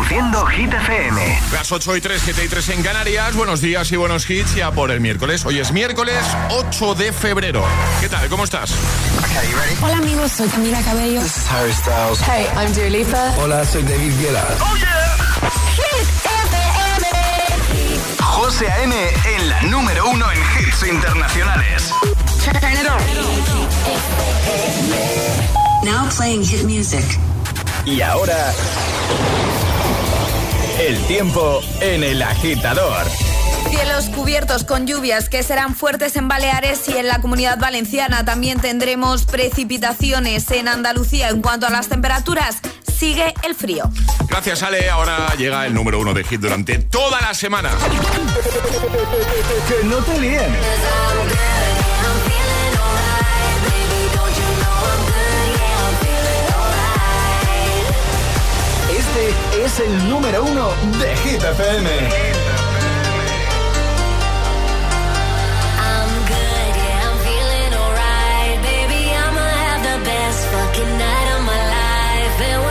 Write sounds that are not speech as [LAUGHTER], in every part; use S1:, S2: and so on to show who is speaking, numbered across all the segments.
S1: Reproduciendo Hit FM.
S2: Las 8 y 3, 7 y 3 en Canarias. Buenos días y buenos hits ya por el miércoles. Hoy es miércoles 8 de febrero. ¿Qué tal? ¿Cómo estás?
S3: Hola amigos, soy Camila Cabello.
S4: This is Harry Styles.
S3: Hey, I'm Dua Lipa.
S5: Hola, soy David Guetta.
S1: ¡Oh, yeah!
S3: Hit FM.
S1: José A.M. en la número uno en hits internacionales.
S3: Turn it on.
S6: Now playing hit music.
S1: Y ahora... El tiempo en el agitador.
S7: Cielos cubiertos con lluvias que serán fuertes en Baleares y en la comunidad valenciana. También tendremos precipitaciones en Andalucía. En cuanto a las temperaturas, sigue el frío.
S2: Gracias, Ale. Ahora llega el número uno de hit durante toda la semana.
S1: Que no te líen. Este es el número uno de Hit FM.
S8: Night of my life.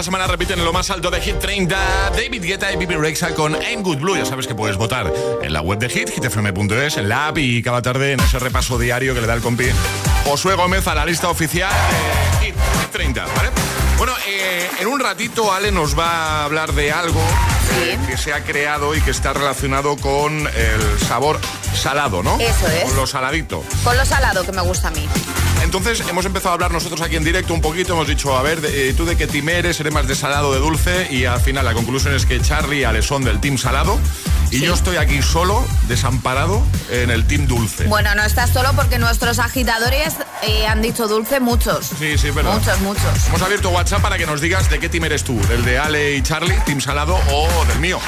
S2: Esta semana repiten en lo más alto de Hit 30 David Guetta y Bibi Rexa con I'm Good Blue. Ya sabes que puedes votar en la web de Hit, hitfm.es, en la app y cada tarde en ese repaso diario que le da el compi Josué Gómez a la lista oficial de Hit 30, ¿vale? Bueno, eh, en un ratito Ale nos va a hablar de algo eh, que se ha creado y que está relacionado con el sabor salado, ¿no?
S7: Eso es.
S2: Con lo saladito.
S7: Con lo salado que me gusta a mí.
S2: Entonces hemos empezado a hablar nosotros aquí en directo un poquito, hemos dicho, a ver, de- eh, tú de qué team eres, eres más de salado o de dulce, y al final la conclusión es que Charlie y Ale son del team salado, y yo estoy aquí solo, desamparado, en el team dulce.
S7: Bueno, no estás solo porque nuestros agitadores eh, han dicho dulce muchos.
S2: Sí, sí, es verdad.
S7: Muchos, muchos.
S2: Hemos abierto WhatsApp para que nos digas de qué team eres tú, del de Ale y Charlie, team salado o del mío,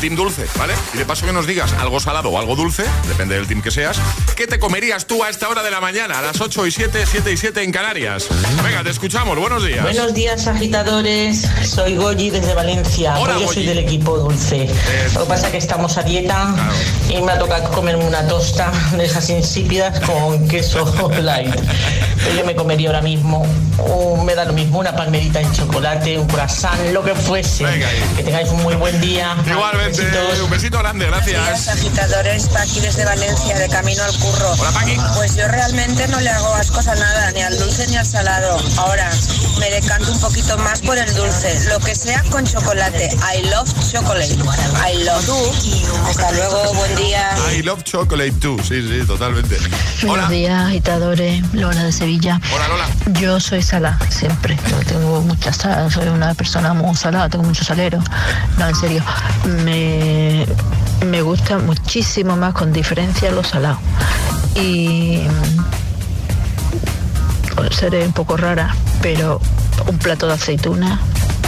S2: team dulce, ¿vale? Y de paso que nos digas algo salado o algo dulce, depende del team que seas, ¿qué te comerías tú a esta hora de la mañana, a las 8 y 7, 7 y 7 en Canarias? Venga, te escuchamos, buenos días.
S9: Buenos días, agitadores. Soy Goyi desde Valencia.
S2: Hola,
S9: yo
S2: Goyi.
S9: soy del equipo dulce. Lo que pasa es que estamos a dieta y me ha tocado comerme una tosta de esas insípidas con queso [LAUGHS] light. Yo me comería ahora mismo, un- me da lo mismo, una palmerita de chocolate, un croissant, lo que fuese.
S2: Venga ahí.
S9: Que tengáis un muy buen día.
S2: Igualmente,
S9: Besitos.
S2: un besito grande, gracias.
S4: agitadores, Paqui desde Valencia, de camino al curro.
S2: Hola, Paqui.
S4: Pues yo realmente no le hago ascos a nada, ni al dulce ni al salado. Ahora, me decanto un poquito más por el dulce, lo que sea con chocolate. I love chocolate. I love you. Hasta luego, buen día.
S2: I love chocolate too, sí, sí, totalmente.
S5: Buenos
S2: Hola,
S5: días, agitadores. Lola de Sevilla.
S2: hola Lola.
S5: Yo soy sala, siempre. Yo tengo mucha sal, soy una persona muy salada, tengo mucho salero. No, en serio. Me, me gusta muchísimo más, con diferencia, los salados. Y. Seré un poco rara, pero un plato de aceituna,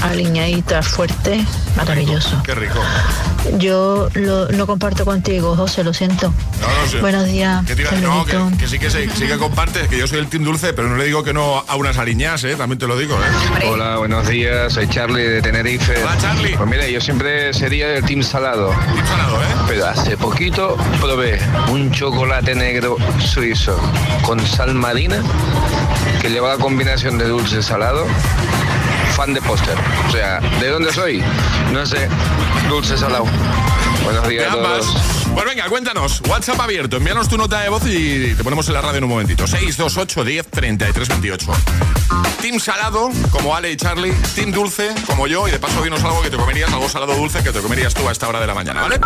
S5: aliñadita, fuerte, maravilloso.
S2: Qué rico.
S5: Yo lo- no comparto contigo, José, lo siento.
S2: No, no sé.
S5: Buenos días.
S2: Que, te iba a decir, no, que,
S5: Saluditos.
S2: que sí que sí, sí que compartes, que yo soy el team dulce, pero no le digo que no a unas ariñas, ¿eh? También te lo digo, ¿eh?
S10: Hola, buenos días, soy Charlie de Tenerife.
S2: Hola, Charlie.
S10: Pues mira, yo siempre sería del team salado,
S2: Team salado, ¿eh?
S10: pero hace poquito probé un chocolate negro suizo con sal marina que lleva la combinación de dulce y salado. Fan de póster. O sea, ¿de dónde soy? No sé, dulce salado. Buenos días a todos.
S2: Pues venga, cuéntanos. WhatsApp abierto. Envíanos tu nota de voz y te ponemos en la radio en un momentito. 628 10 33 28. Team salado, como Ale y Charlie. Team dulce, como yo. Y de paso, dinos algo que te comerías, algo salado dulce que te comerías tú a esta hora de la mañana, ¿vale?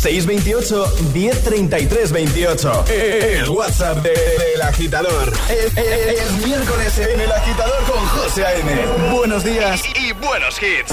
S11: 628 1033 28. El WhatsApp de- del agitador. Es, es- es miércoles en el agitador con José A.M. Buenos días.
S1: Y, y buenos hits.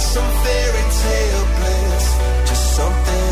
S12: some fairy tale bliss. Just something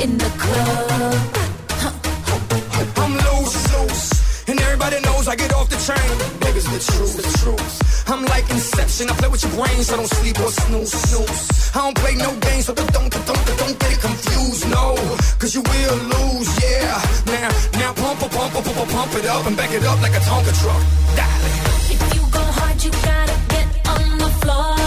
S13: in the club.
S14: I'm loose, loose, and everybody knows I get off the train. Niggas the truth, the truth. I'm like Inception, I play with your brains, so don't sleep or snooze, snooze. I don't play no games, so don't, don't, don't, don't get it confused, no. Cause you will lose, yeah. Now, now pump, pump, pump, pump, pump, pump it up and back it up like a Tonka truck. Darling.
S13: If you go hard, you gotta get on the floor.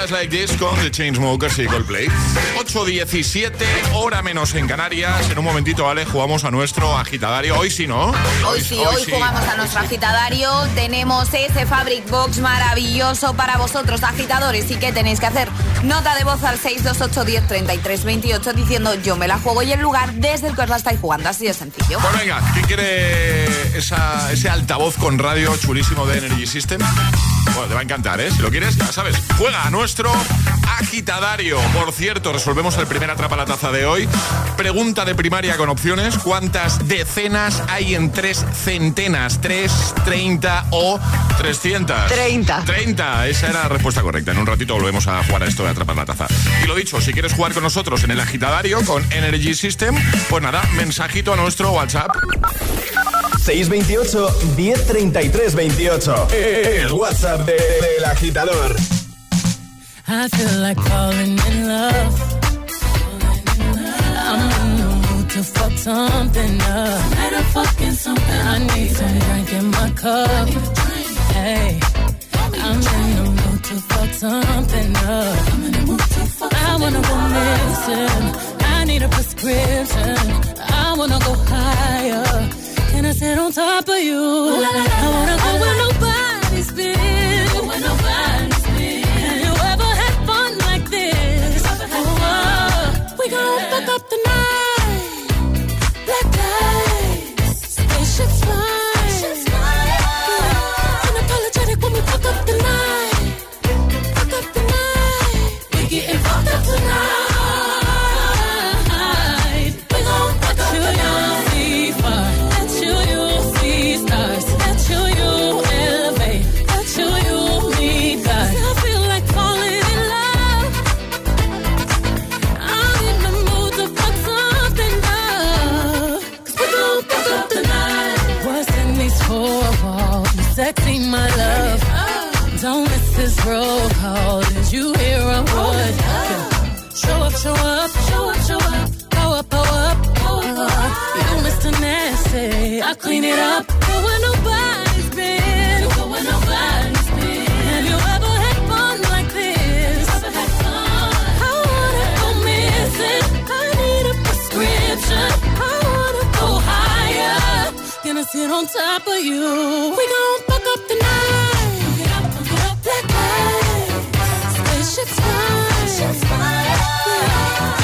S2: Just Like This con The Chainsmokers y Coldplay. 8.17, hora menos en Canarias. En un momentito, vale, jugamos a nuestro agitadario. Hoy sí, ¿no?
S7: Hoy sí, hoy, jugamos a nuestro agitadario. Tenemos ese Fabric Box maravilloso para vosotros, agitadores. ¿Y qué tenéis que hacer? Nota de voz al 628 10 33 28 diciendo yo me la juego y el lugar desde el que os la estáis jugando. Así de sencillo.
S2: Pues venga, ¿quién quiere esa- ese altavoz con radio chulísimo de Energy System? Bueno, te va a encantar, ¿eh? Si lo quieres, ya sabes. Juega a nuestro agitadario. Por cierto, resolvemos el primer atrapa la taza de hoy. Pregunta de primaria con opciones. ¿Cuántas decenas hay en tres centenas? ¿Tres, treinta o trescientas?
S15: Treinta.
S2: Treinta. Esa era la respuesta correcta. En un ratito volvemos a jugar a esto de atrapar la taza. Y lo dicho, si quieres jugar con nosotros en el agitadario con Energy System, pues nada, mensajito a nuestro WhatsApp.
S1: 628 1033 28. El WhatsApp de- del agitador.
S16: I feel like falling in love. I'm in the mood to fuck something up. fucking something. I need some drink in my cup. Hey, I'm in the mood to fuck something up. I wanna go missing. I need a prescription. I wanna go higher. Can I sit on top of you? La, la, la, I wanna go where nobody's been. Where nobody's been. Have you ever had fun like this? Oh, oh. We gon' fuck up the night. Black lights, spaceships fly. Unapologetic when we fuck up the night. Don't miss this roll call. Did you hear a word? Show up, show up, show up, show up. Go up, go up, go up. You Mr. Nasty. I clean it up. Go where nobody's been. Go where nobody's been. Have you ever had fun like this? I wanna go missing. I need a prescription. I wanna go higher. Gonna sit on top of you. We gon' fuck up the night. Lights, spaceships fly.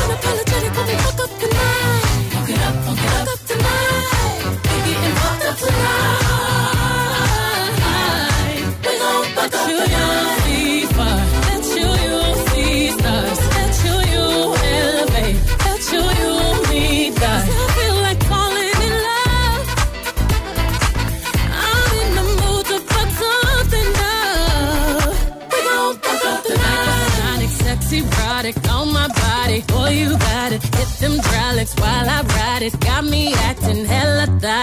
S16: Unapologetic when fuck up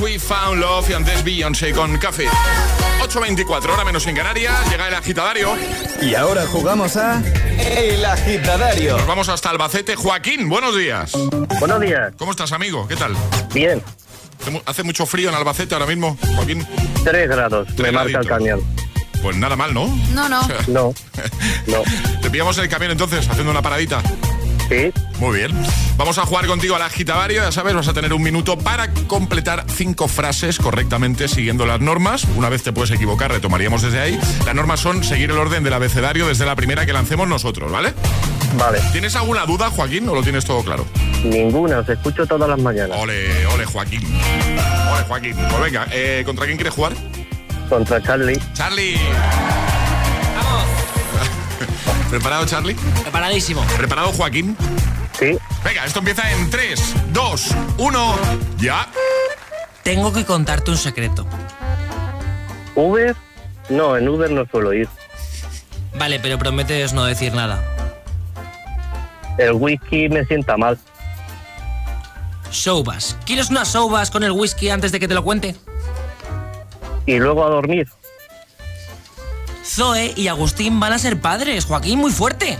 S2: We Found Love y antes Beyoncé con Café. 8.24, hora menos en Canarias, llega el agitadario.
S1: Y ahora jugamos a El Agitadario.
S2: Nos vamos hasta Albacete. Joaquín, buenos días.
S17: Buenos días.
S2: ¿Cómo estás, amigo? ¿Qué tal?
S17: Bien.
S2: ¿Hace mu- ¿Hace mucho frío en Albacete ahora mismo, Joaquín?
S17: 3 grados, me marca el camión.
S2: Pues nada mal, ¿no?
S7: No, no.
S17: No, [LAUGHS] no.
S2: Te pillamos en el camión entonces, haciendo una paradita.
S17: Sí.
S2: Muy bien. Vamos a jugar contigo al agitavario, ya sabes, vas a tener un minuto para completar cinco frases correctamente siguiendo las normas. Una vez te puedes equivocar, retomaríamos desde ahí. Las normas son seguir el orden del abecedario desde la primera que lancemos nosotros, ¿vale?
S17: Vale.
S2: ¿Tienes alguna duda, Joaquín, o lo tienes todo claro?
S17: Ninguna, os escucho todas las mañanas.
S2: Ole, ole, Joaquín. Ole, Joaquín. Pues venga, eh, ¿contra quién quieres jugar?
S17: Contra Charlie.
S2: Charlie. [LAUGHS] ¿Preparado, Charlie?
S18: Preparadísimo.
S2: ¿Preparado, Joaquín?
S17: Sí.
S2: Venga, esto empieza en 3, 2, 1, ya.
S18: Tengo que contarte un secreto.
S17: ¿Uber? No, en Uber no suelo ir.
S18: Vale, pero prometes no decir nada.
S17: El whisky me sienta mal.
S18: Showbas. ¿Quieres unas showbas con el whisky antes de que te lo cuente?
S17: Y luego a dormir.
S18: Zoe y Agustín van a ser padres, Joaquín, muy fuerte.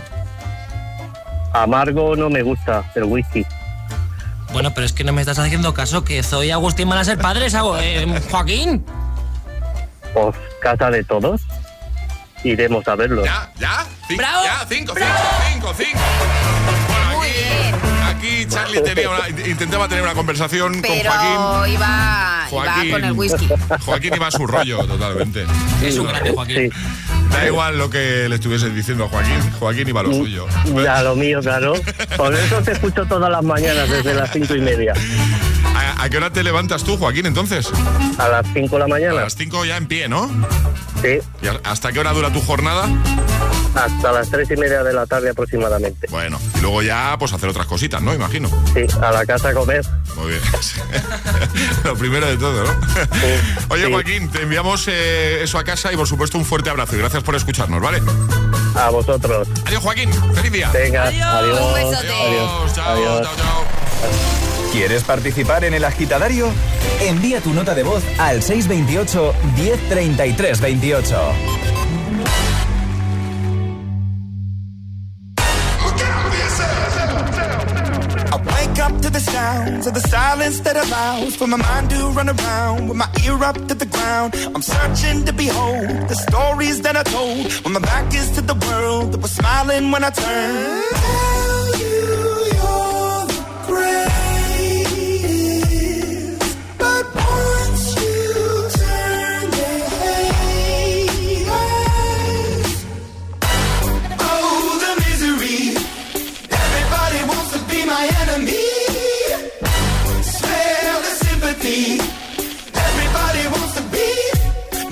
S17: Amargo no me gusta, el whisky.
S18: Bueno, pero es que no me estás haciendo caso que Zoe y Agustín van a ser padres, eh, Joaquín.
S17: Pues casa de todos. Iremos a verlo.
S2: ¿Ya? ¿Ya? Cinco,
S18: ¡Bravo!
S2: Ya, 5, 5, 5, 5. Bueno, aquí, Charlie tenía una- [LAUGHS] intentaba tener una conversación
S7: Pero
S2: con Joaquín.
S7: iba, iba con el whisky.
S2: Joaquín iba a su rollo totalmente.
S18: Es un grande, Joaquín.
S2: Da igual lo que le estuviese diciendo a Joaquín. Joaquín iba a lo suyo.
S17: Ya, lo mío, claro. Por eso te escucho todas las mañanas desde las cinco y media.
S2: ¿A, a qué hora te levantas tú, Joaquín, entonces?
S17: A las 5 de la
S2: A
S17: mañana.
S2: las 5 ya en pie, ¿no?
S17: Sí,
S2: ¿Y hasta qué hora dura tu jornada?
S17: hasta las tres y media de la tarde aproximadamente.
S2: Bueno, y luego ya pues hacer otras cositas, ¿no? Imagino.
S17: Sí, a la casa a comer.
S2: Muy bien. [LAUGHS] Lo primero de todo, ¿no? [LAUGHS] Oye, Joaquín, te enviamos eh, eso a casa y por supuesto un fuerte abrazo y gracias por escucharnos, ¿vale?
S17: A vosotros.
S2: Adiós, Joaquín. Feliz día.
S17: Venga, adiós.
S7: Un.
S2: Adiós, chao,
S17: Adiós.
S2: chao, chao.
S1: ¿Quieres participar en el agitadario? Envía tu nota de voz al 628 1033 28.
S19: I wake up to the sounds of the silence that allows for my mind to run around with my ear up to the ground. I'm searching to behold the stories that I told when my back is to the world that was smiling when I turned. Tell you you're the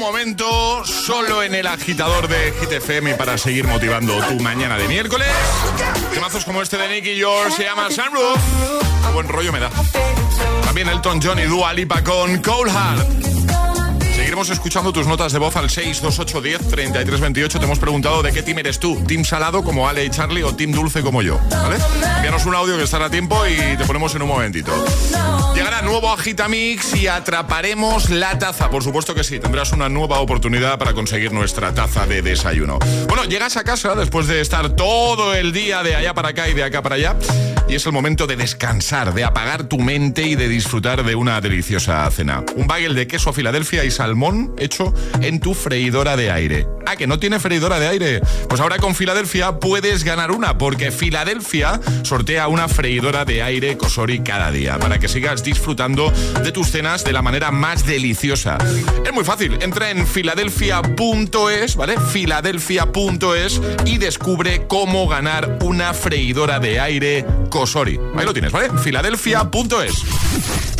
S2: Momento, solo en el agitador de Hit FM para seguir motivando tu mañana de miércoles. Temazos como este de Nicky George se llama Sunroof. Buen rollo me da. También Elton John y Dua Lipa con Cold Heart. Seguiremos escuchando tus notas de voz al 62810 3328. Te hemos preguntado de qué team eres tú. ¿Team salado como Ale y Charlie o team dulce como yo? ¿Vale? Envíanos un audio que estará a tiempo y te ponemos en un momentito. Llegará nuevo Agitamix y atraparemos la taza. Por supuesto que sí, tendrás una nueva oportunidad para conseguir nuestra taza de desayuno. Bueno, llegas a casa después de estar todo el día de allá para acá y de acá para allá y es el momento de descansar, de apagar tu mente y de disfrutar de una deliciosa cena. Un bagel de queso Filadelfia y salmón hecho en tu freidora de aire. Ah, que no tiene freidora de aire. Pues ahora con Filadelfia puedes ganar una, porque Filadelfia sortea una freidora de aire Cosori cada día, para que sigas disfrutando de tus cenas de la manera más deliciosa. Es muy fácil, entra en filadelfia.es, ¿vale? Filadelfia.es y descubre cómo ganar una freidora de aire Cosori. Ahí lo tienes, ¿vale? Filadelfia.es.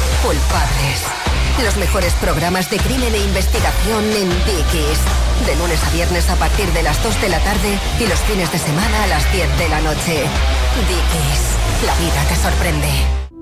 S20: culpables. Los mejores programas de crimen e investigación en Dickies. De lunes a viernes a partir de las 2 de la tarde y los fines de semana a las 10 de la noche. Dickies, la vida te sorprende.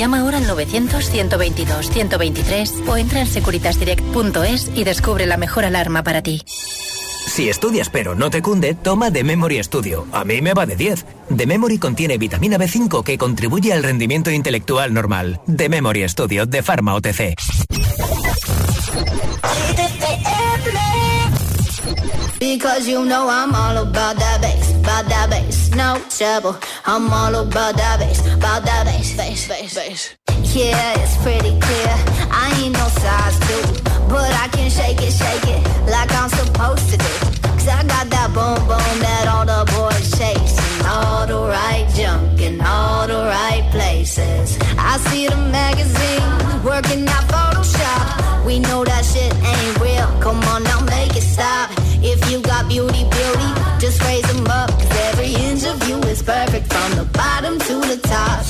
S21: Llama ahora al 900-122-123 o entra en securitasdirect.es y descubre la mejor alarma para ti.
S22: Si estudias pero no te cunde, toma The Memory Studio. A mí me va de 10. The Memory contiene vitamina B5 que contribuye al rendimiento intelectual normal. The Memory Studio de Pharma OTC.
S23: Because you know I'm all about that bass, about that bass, no trouble. I'm all about that bass, about that bass, bass, bass, bass. Yeah, it's pretty clear. I ain't no size two, but I can shake it, shake it like I'm supposed to do. Cause I got that boom boom that all the boys chasing, all the right junk in all the right places. I see the magazine working out Photoshop. We know that beauty, beauty, just raise them up. Cause every inch of you is perfect from the bottom to the top.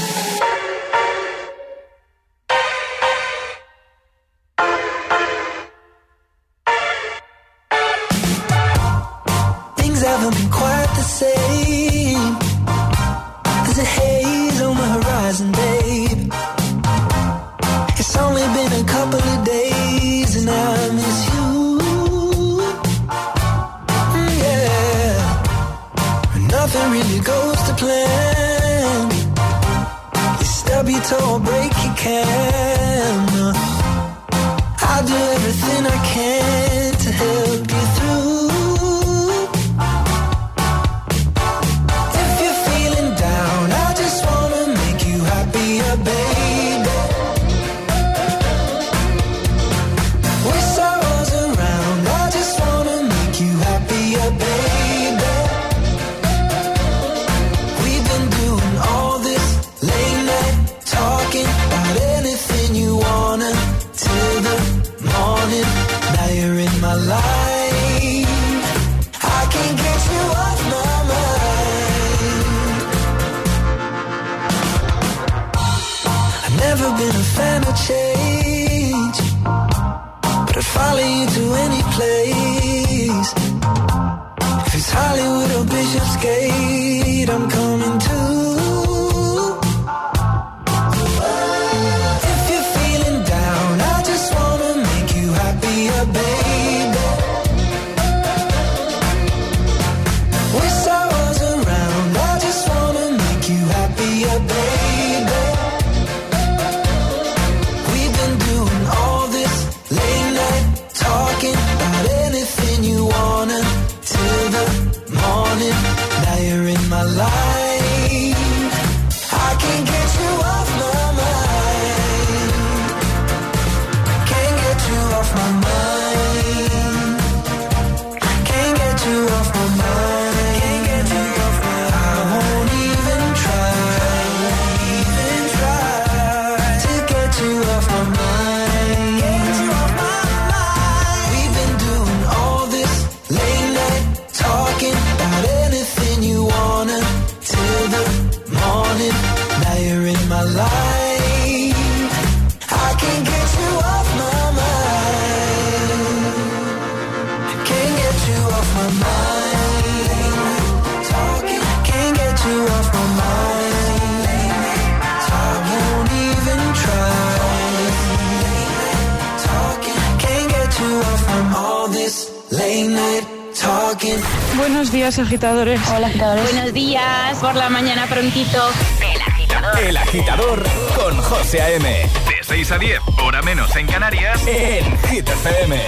S24: agitadores. Hola, agitadores. Buenos días, por la mañana prontito. El agitador.
S11: El agitador con José A.M.
S1: De 6 a 10, hora menos en Canarias,
S11: en Hit FM.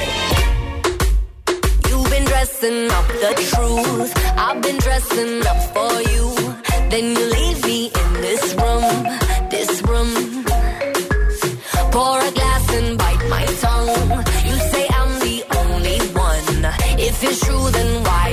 S8: You've been dressing up the truth. I've been dressing up for you. Then you leave me in this room, this room. Pour a glass and bite my tongue. You say I'm the only one. If it's true, then why?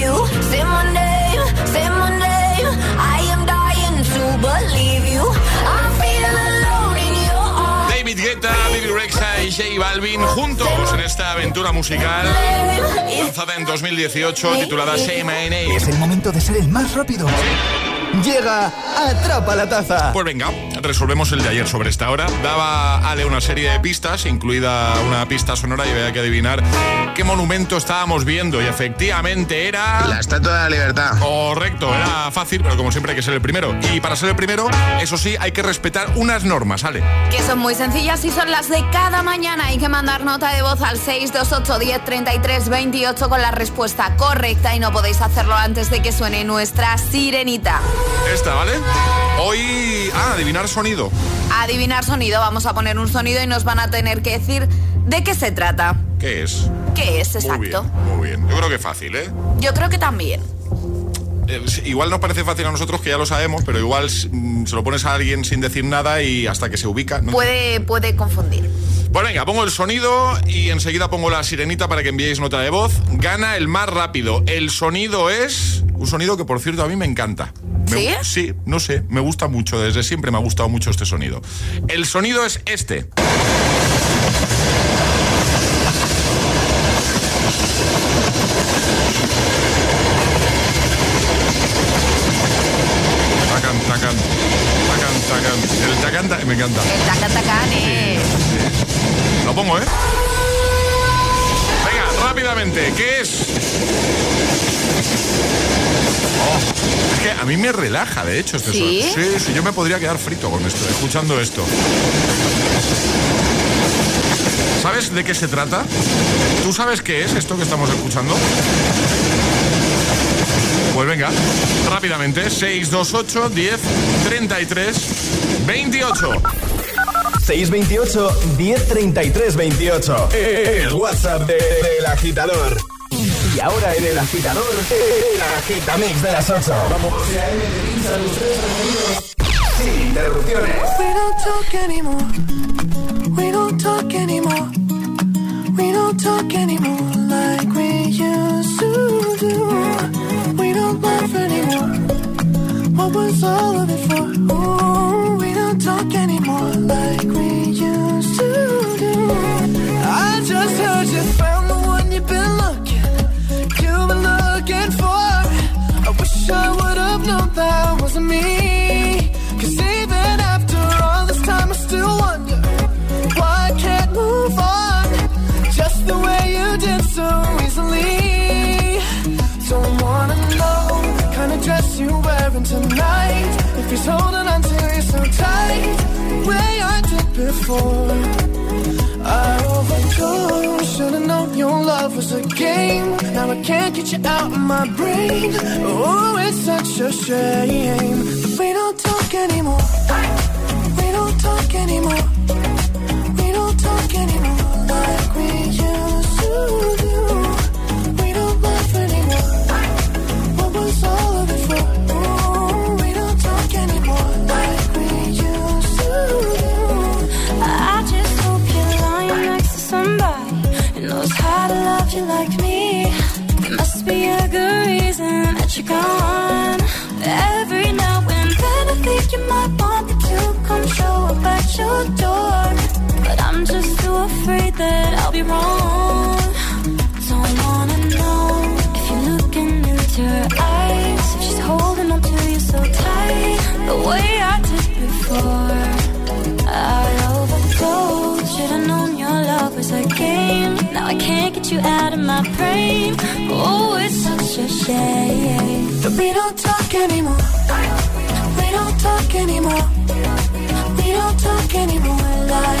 S2: y J Balvin juntos en esta aventura musical lanzada en 2018 titulada Name.
S11: Es el momento de ser el más rápido. Llega Atrapa la Taza.
S2: Pues venga, resolvemos el de ayer sobre esta hora. Daba Ale una serie de pistas, incluida una pista sonora, y había que adivinar qué monumento estábamos viendo. Y efectivamente era.
S25: La Estatua de la Libertad.
S2: Correcto, era fácil, pero como siempre hay que ser el primero. Y para ser el primero, eso sí, hay que respetar unas normas, Ale.
S7: Que son muy sencillas y son las de cada mañana. Hay que mandar nota de voz al 628 10 33 28 con la respuesta correcta y no podéis hacerlo antes de que suene nuestra sirenita.
S2: Esta, ¿vale? Hoy. Ah, adivinar sonido.
S7: Adivinar sonido, vamos a poner un sonido y nos van a tener que decir de qué se trata.
S2: ¿Qué es?
S7: ¿Qué es
S2: Muy
S7: exacto?
S2: bien, muy bien. Yo creo que fácil, ¿eh?
S7: Yo creo que también.
S2: Eh, Igual nos parece fácil a nosotros que ya lo sabemos, pero igual mm, se lo pones a alguien sin decir nada y hasta que se ubica. ¿no?
S7: Puede, puede confundir.
S2: Pues venga, pongo el sonido y enseguida pongo la sirenita para que enviéis nota de voz. Gana el más rápido. El sonido es un sonido que, por cierto, a mí me encanta. Me-
S7: ¿Sí?
S2: Sí, no sé, me gusta mucho. Desde siempre me ha gustado mucho este sonido. El sonido es este. Tacan, tacan, tacan, tacan. El tacan, ta- me encanta.
S7: El taca tacane.
S2: Lo pongo, ¿eh? Rápidamente, ¿qué es? Oh, es que a mí me relaja, de hecho, este
S7: ¿Sí?
S2: sonido. Sí, sí, yo me podría quedar frito con esto, escuchando esto. ¿Sabes de qué se trata? ¿Tú sabes qué es esto que estamos escuchando? Pues venga, rápidamente, 628 10 33 28.
S11: 628 1033 28. El WhatsApp de- del agitador. Y ahora en el agitador, el agitamix de las 8. Vamos. Sin interrupciones.
S26: We don't talk anymore. We don't talk anymore. We don't talk anymore like we used to do. We don't laugh anymore. What was all of it for? Ooh, we don't talk anymore a game. Now I can't get you out of my brain. Oh, it's such a shame. But we don't talk anymore. We don't talk anymore.
S23: be wrong. So I wanna know if you're looking into her eyes, if she's holding on to you so tight, the way I did before. I overdosed. Should've known your love was a game. Now I can't get you out of my brain. Oh, it's such a shame.
S26: that we don't talk anymore. We don't talk anymore. We don't talk anymore. Like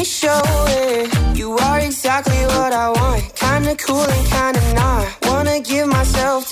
S27: me show it. You are exactly what I want. Kinda cool and kinda not. Wanna give myself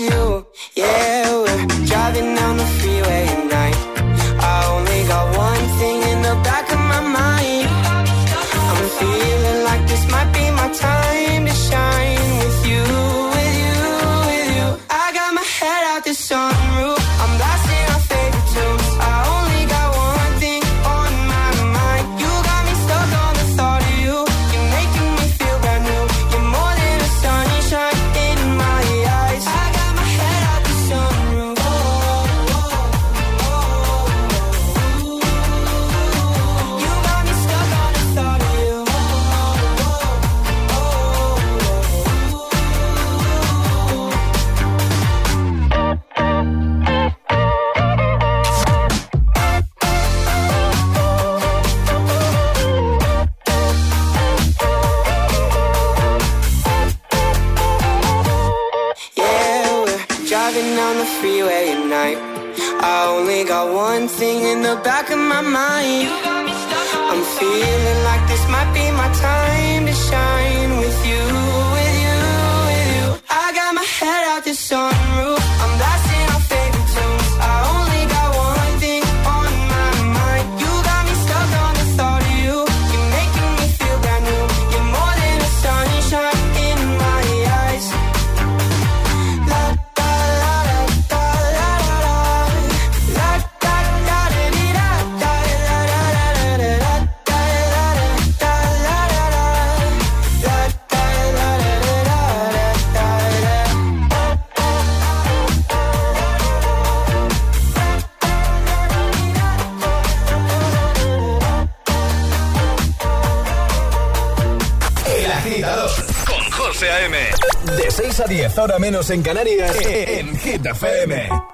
S11: menos en Canarias, en Hit FM.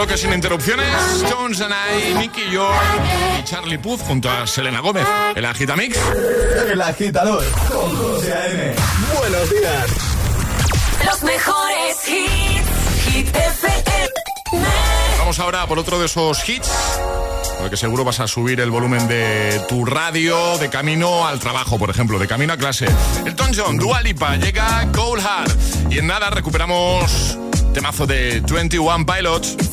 S2: bloque sin interrupciones. Jones and I, Nicky y yo y Charlie Puth junto a Selena Gómez. El Agitamix.
S1: El agitador con José A.M. Buenos días.
S8: Los mejores hits. Hit FM.
S2: Vamos ahora por otro de esos hits porque seguro vas a subir el volumen de tu radio de camino al trabajo, por ejemplo, de camino a clase. Elton John, Dua Lipa, llega Cold Heart y en nada recuperamos temazo de 21 Pilots.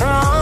S16: wrong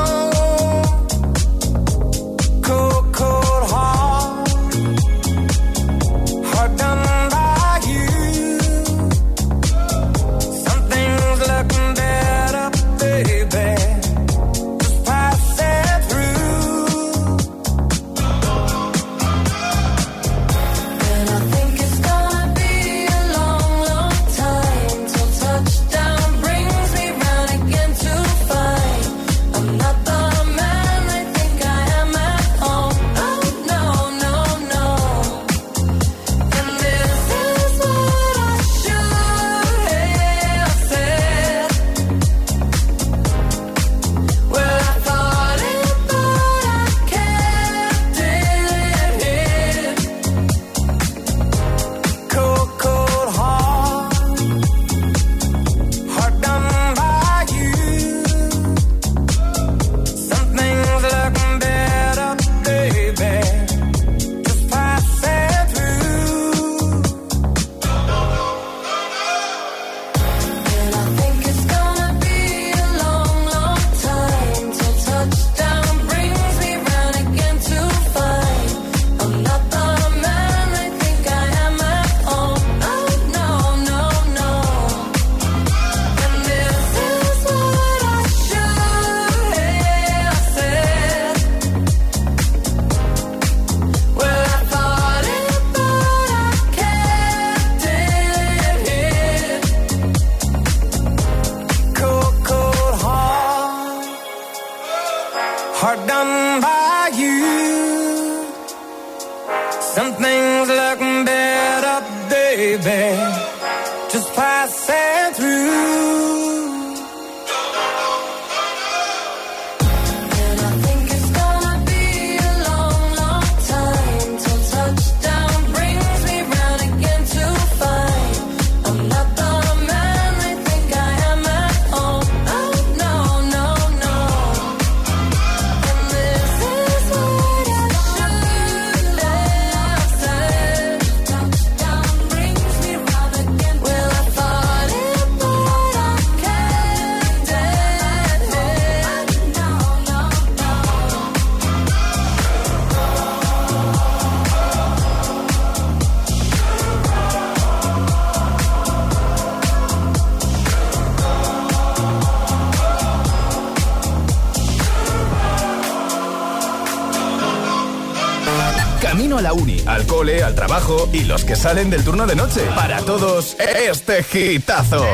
S1: al trabajo y los que salen del turno de noche. Para todos, este gitazo.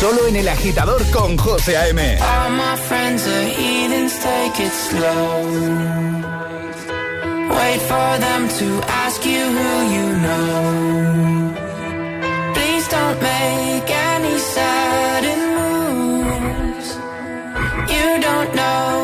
S1: Solo en el agitador con José A.M.
S27: All my friends are heathens, take it slow. Wait for them to ask you who you know. Please don't make any sudden moves. You don't know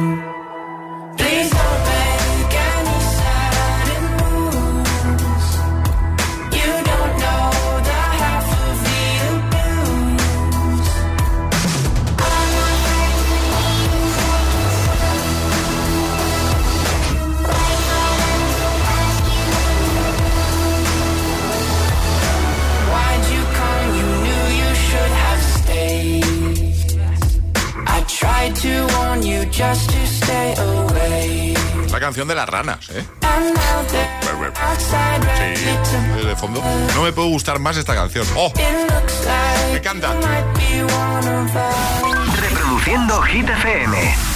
S2: De las ranas, ¿eh?
S27: To
S2: De fondo. No me puede gustar más esta canción. ¡Oh! Me
S27: us.
S1: Reproduciendo Hit FM.